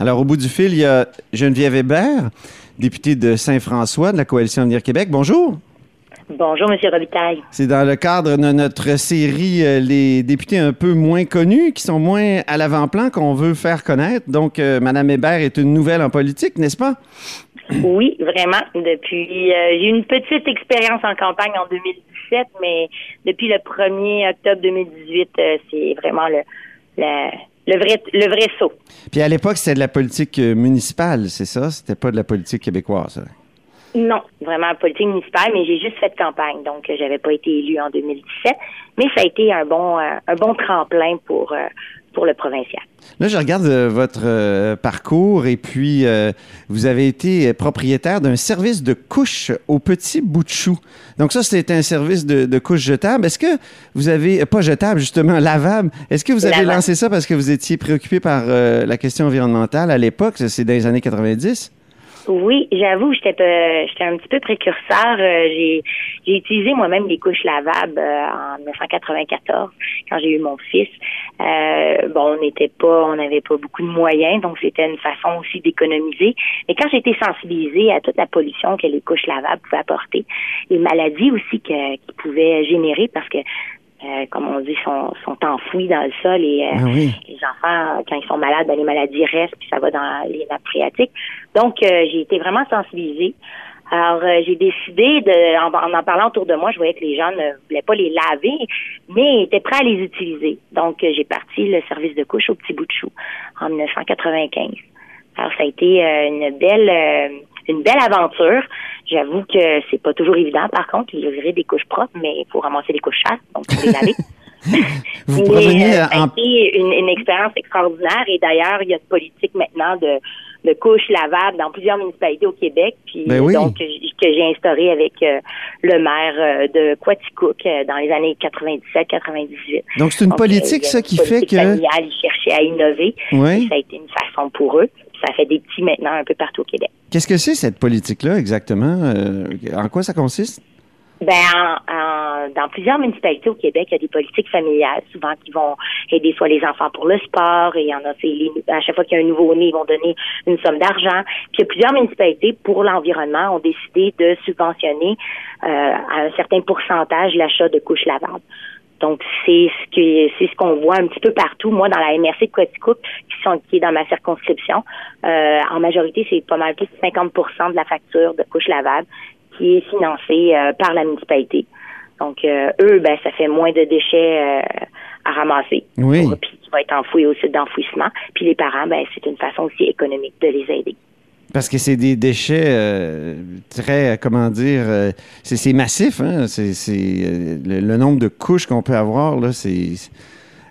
Alors, au bout du fil, il y a Geneviève Hébert, députée de Saint-François de la Coalition Avenir Québec. Bonjour. Bonjour, M. Robitaille. C'est dans le cadre de notre série euh, Les députés un peu moins connus, qui sont moins à l'avant-plan, qu'on veut faire connaître. Donc, euh, Mme Hébert est une nouvelle en politique, n'est-ce pas? Oui, vraiment. Depuis, euh, j'ai eu une petite expérience en campagne en 2017, mais depuis le 1er octobre 2018, c'est vraiment le, le le vrai, le vrai saut. Puis à l'époque, c'était de la politique euh, municipale, c'est ça? C'était pas de la politique québécoise? Non, vraiment politique municipale, mais j'ai juste fait campagne, donc euh, j'avais pas été élue en 2017. Mais ça a été un bon, euh, un bon tremplin pour, pour le provincial. Là, je regarde euh, votre euh, parcours et puis euh, vous avez été propriétaire d'un service de couche au petit bout de chou. Donc ça, c'était un service de, de couche jetable. Est-ce que vous avez, pas jetable justement, lavable, est-ce que vous avez lancé ça parce que vous étiez préoccupé par la question environnementale à l'époque, c'est dans les années 90? Oui, j'avoue, j'étais j'étais un petit peu précurseur. Euh, j'ai j'ai utilisé moi-même des couches lavables euh, en 1994 quand j'ai eu mon fils. Euh, bon, on n'était pas, on n'avait pas beaucoup de moyens, donc c'était une façon aussi d'économiser. Mais quand j'ai été sensibilisée à toute la pollution que les couches lavables pouvaient apporter, les maladies aussi qu'ils pouvaient générer, parce que euh, comme on dit, sont, sont enfouis dans le sol et euh, ah les enfants, quand ils sont malades, ben, les maladies restent puis ça va dans les nappes phréatiques. Donc, euh, j'ai été vraiment sensibilisée. Alors, j'ai décidé de, en, en, parlant autour de moi, je voyais que les gens ne voulaient pas les laver, mais étaient prêts à les utiliser. Donc, j'ai parti le service de couche au petit bout de chou en 1995. Alors, ça a été une belle, une belle aventure. J'avoue que c'est pas toujours évident, par contre, livrer des couches propres, mais il faut ramasser les couches chasses, donc faut les laver. Vous mais, euh, en... une, une expérience extraordinaire et d'ailleurs, il y a une politique maintenant de, de couches lavables dans plusieurs municipalités au Québec, puis ben donc que j'ai instauré avec euh, le maire euh, de Quaticook dans les années 97-98. Donc c'est une politique ça qui fait que familiale, ils cherchaient à innover. Oui. ça a été une façon pour eux. Ça fait des petits maintenant un peu partout au Québec. Qu'est-ce que c'est cette politique-là exactement? Euh, en quoi ça consiste? Ben, en, dans plusieurs municipalités au Québec, il y a des politiques familiales, souvent qui vont aider soit les enfants pour le sport, et il y en a, les, à chaque fois qu'il y a un nouveau-né, ils vont donner une somme d'argent. Puis il y a plusieurs municipalités pour l'environnement ont décidé de subventionner euh, à un certain pourcentage l'achat de couches lavables. Donc, c'est ce que c'est ce qu'on voit un petit peu partout. Moi, dans la MRC de Quaticook, qui sont qui est dans ma circonscription, euh, en majorité, c'est pas mal plus de 50 de la facture de couches lavables qui est financée euh, par la municipalité. Donc, euh, eux, ben, ça fait moins de déchets à ramasser. Oui. puis qui va être enfoui au site d'enfouissement. Puis les parents, ben, c'est une façon aussi économique de les aider. Parce que c'est des déchets euh, très, comment dire, euh, c'est massif. Hein? C'est euh, le, nombre de couches qu'on peut avoir là, c'est.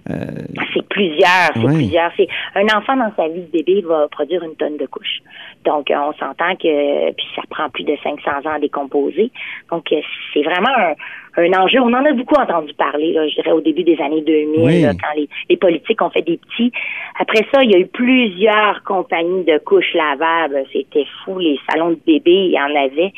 c'est plusieurs, c'est plusieurs. Un enfant dans sa vie de bébé va produire une tonne de couches. Donc on s'entend que puis ça prend plus de 500 ans à décomposer. Donc c'est vraiment un, un enjeu. On en a beaucoup entendu parler, là, je dirais, au début des années 2000, quand les, les, politiques ont fait des petits. Après ça, il y a eu plusieurs compagnies de couches lavables. C'était fou, les salons de bébés, il y en avait.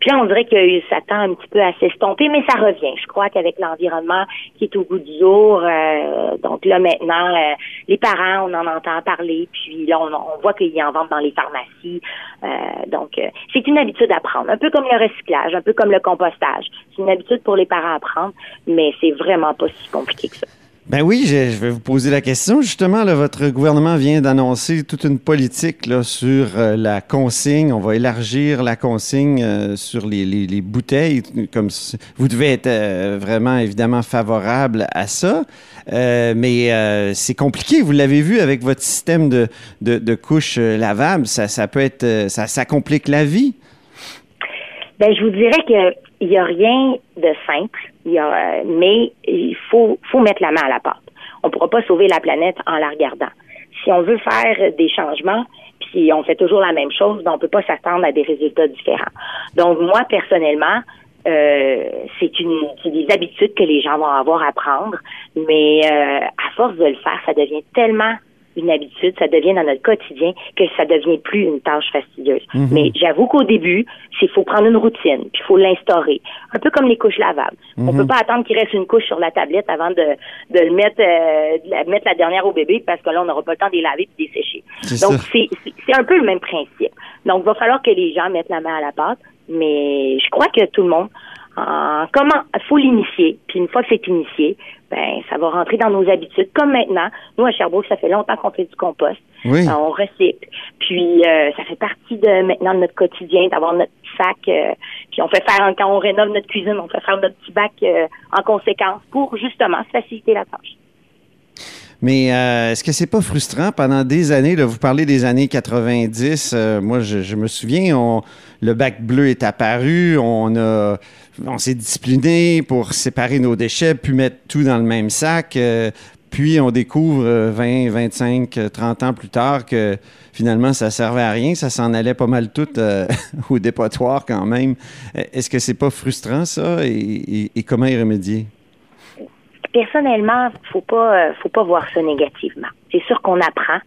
Puis on dirait que ça tend un petit peu à s'estomper, mais ça revient. Je crois qu'avec l'environnement qui est au goût du jour, euh, donc là maintenant, euh, les parents, on en entend parler, puis là, on, voit qu'ils en vendent dans les pharmacies. Euh, donc, c'est une habitude à prendre, un peu comme le recyclage, un peu comme le compostage. C'est une habitude pour les parents à prendre, mais c'est vraiment pas si compliqué que ça. Ben oui, je, vais vous poser la question. Justement, là, votre gouvernement vient d'annoncer toute une politique là, sur euh, la consigne. On va élargir la consigne euh, sur les, les, bouteilles. Comme vous devez être euh, vraiment évidemment favorable à ça, mais c'est compliqué. Vous l'avez vu avec votre système de, de, de couches lavables. Ça, ça peut être, ça, ça complique la vie. Ben, je vous dirais qu'il n'y a rien de simple, mais il faut, mettre la main à la pâte. On ne pourra pas sauver la planète en la regardant. si on veut faire des changements, puis on fait toujours la même chose, ben on peut pas s'attendre à des résultats différents. Donc moi personnellement, euh, c'est une des habitudes que les gens vont avoir à prendre, mais euh, à force de le faire, ça devient tellement une habitude, ça devient dans notre quotidien que ça devient plus une tâche fastidieuse. Mhm. Mais j'avoue qu'au début, c'est faut prendre une routine, puis il faut l'instaurer. Un peu comme les couches lavables. On Mhm. peut pas attendre qu'il reste une couche sur la tablette avant de, de le mettre, euh, de la, mettre la dernière au bébé parce que là, on n'aura pas le temps de les laver et de les sécher. Donc, c'est un peu le même principe. Donc, il va falloir que les gens mettent la main à la pâte, mais je crois que tout le monde, en, comment, faut l'initier. Puis une fois que c'est initié, ben, ça va rentrer dans nos habitudes. Comme maintenant, nous à Sherbrooke, ça fait longtemps qu'on fait du compost. Oui. Euh, on recycle. Puis euh, ça fait partie de maintenant de notre quotidien d'avoir notre petit sac. euh, puis on fait faire quand on rénove notre cuisine, on fait faire notre petit bac euh, en conséquence pour justement faciliter la tâche. Mais euh, est-ce que c'est pas frustrant pendant des années, vous parlez des années 90, euh, moi je, me souviens, on, le bac bleu est apparu, on s'est discipliné pour séparer nos déchets, puis mettre tout dans le même sac, euh, puis on découvre euh, 20, 25, euh, 30 ans plus tard que finalement ça servait à rien, ça s'en allait pas mal tout au dépotoir quand même. Est-ce que c'est pas frustrant ça? Et comment y remédier? Personnellement, faut pas, euh, faut pas voir ça négativement. C'est sûr qu'on apprend.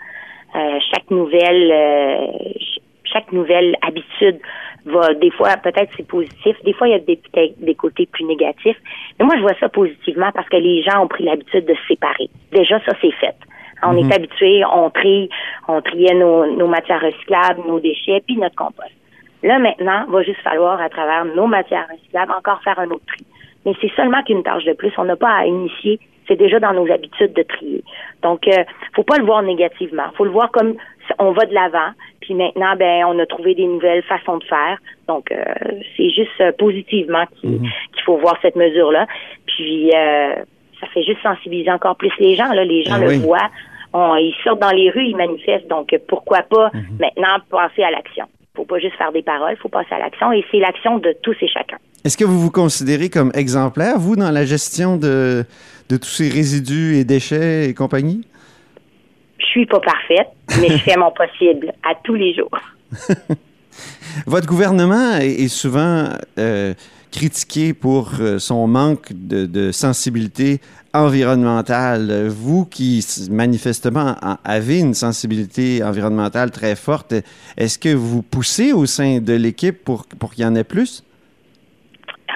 Euh, chaque nouvelle, euh, ch- chaque nouvelle habitude va, des fois, peut-être c'est positif, des fois il y a des, côtés plus négatifs. Mais moi, je vois ça positivement parce que les gens ont pris l'habitude de se séparer. Déjà, ça c'est fait. On est habitué, on trie, on triait nos, nos matières recyclables, nos déchets, puis notre compost. Là, maintenant, va juste falloir, à travers nos matières recyclables, encore faire un autre tri. Mais c'est seulement qu'une tâche de plus. On n'a pas à initier. C'est déjà dans nos habitudes de trier. Donc, euh, faut pas le voir négativement. Faut le voir comme on va de l'avant. Puis maintenant, ben, on a trouvé des nouvelles façons de faire. Donc, euh, c'est juste euh, positivement qu'il qu'il faut voir cette mesure-là. Puis, euh, ça fait juste sensibiliser encore plus les gens. Là, les gens Ah le oui. voient. On- ils sortent dans les rues, ils manifestent. Donc, pourquoi pas maintenant passer à l'action? Faut pas juste faire des paroles, faut passer à l'action. Et c'est l'action de tous et chacun. Est-ce que vous vous considérez comme exemplaire, vous, dans la gestion de, de tous ces résidus et déchets et compagnie? Je suis pas parfaite, mais je fais mon possible à tous les jours. Votre gouvernement est, souvent euh, critiqué pour euh, son manque de, de sensibilité environnementale. Vous qui manifestement avez une sensibilité environnementale très forte, est-ce que vous poussez au sein de l'équipe pour, pour qu'il y en ait plus?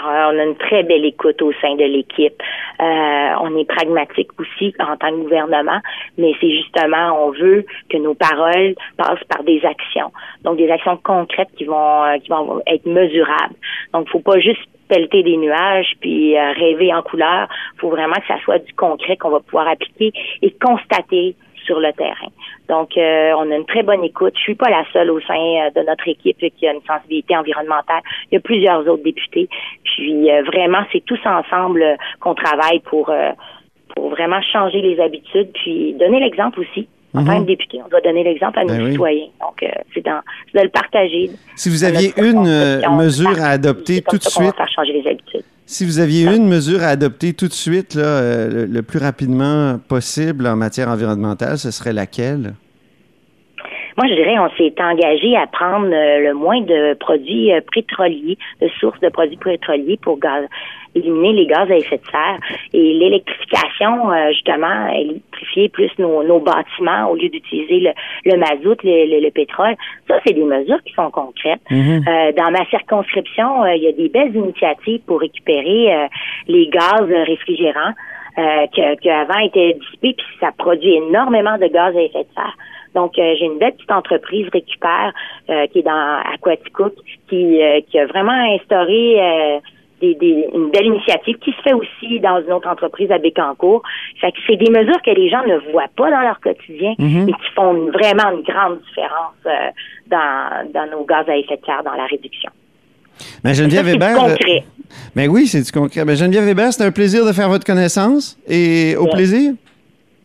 On a une très belle écoute au sein de l'équipe. Euh, on est pragmatique aussi en tant que gouvernement, mais c'est justement, on veut que nos paroles passent par des actions. Donc, des actions concrètes qui vont, euh, qui vont être mesurables. Donc, faut pas juste pelleter des nuages puis euh, rêver en couleur. faut vraiment que ça soit du concret qu'on va pouvoir appliquer et constater sur le terrain. Donc, euh, on a une très bonne écoute. Je suis pas la seule au sein euh, de notre équipe qui a une sensibilité environnementale. Il y a plusieurs autres députés. Puis, euh, vraiment, c'est tous ensemble qu'on travaille pour euh, pour vraiment changer les habitudes, puis donner l'exemple aussi. En Mhm. tant que député, on doit donner l'exemple à nos Ben oui. citoyens. Donc, euh, c'est de le partager. Si vous aviez une mesure à adopter tout de suite, faire changer les habitudes. Si vous aviez une mesure à adopter tout de suite, euh, le plus rapidement possible en matière environnementale, ce serait laquelle? Moi, je dirais, on s'est engagé à prendre euh, le moins de produits euh, pétroliers, de sources de produits pétroliers pour gaz, éliminer les gaz à effet de serre. Et l'électrification, euh, justement, électrifier plus nos, nos bâtiments au lieu d'utiliser le, le mazout, le, le- le pétrole, ça, c'est des mesures qui sont concrètes. Euh, dans ma circonscription, euh, il y a des belles initiatives pour récupérer euh, les gaz réfrigérants euh, que, qui avant étaient dissipés, puis ça produit énormément de gaz à effet de serre. Donc, euh, j'ai une belle petite entreprise récupère euh, qui est dans Aquaticook, qui, euh, qui a vraiment instauré des, des- une belle initiative qui se fait aussi dans une autre entreprise à Bécancourt. Fait que c'est des mesures que les gens ne voient pas dans leur quotidien, mais qui font une- vraiment une grande différence dans, dans nos gaz à effet de serre, dans la réduction. Ça, Geneviève c'est du Hébert. concret. Ben oui, c'est du concret. Ben, Geneviève Hébert, c'était un plaisir de faire votre connaissance et au Ouais. plaisir.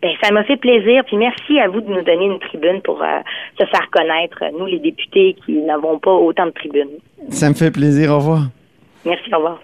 Ben, ça m'a fait plaisir. Puis merci à vous de nous donner une tribune pour euh, se faire connaître, nous les députés qui n'avons pas autant de tribunes. Ça me fait plaisir. Au revoir. Merci, au revoir.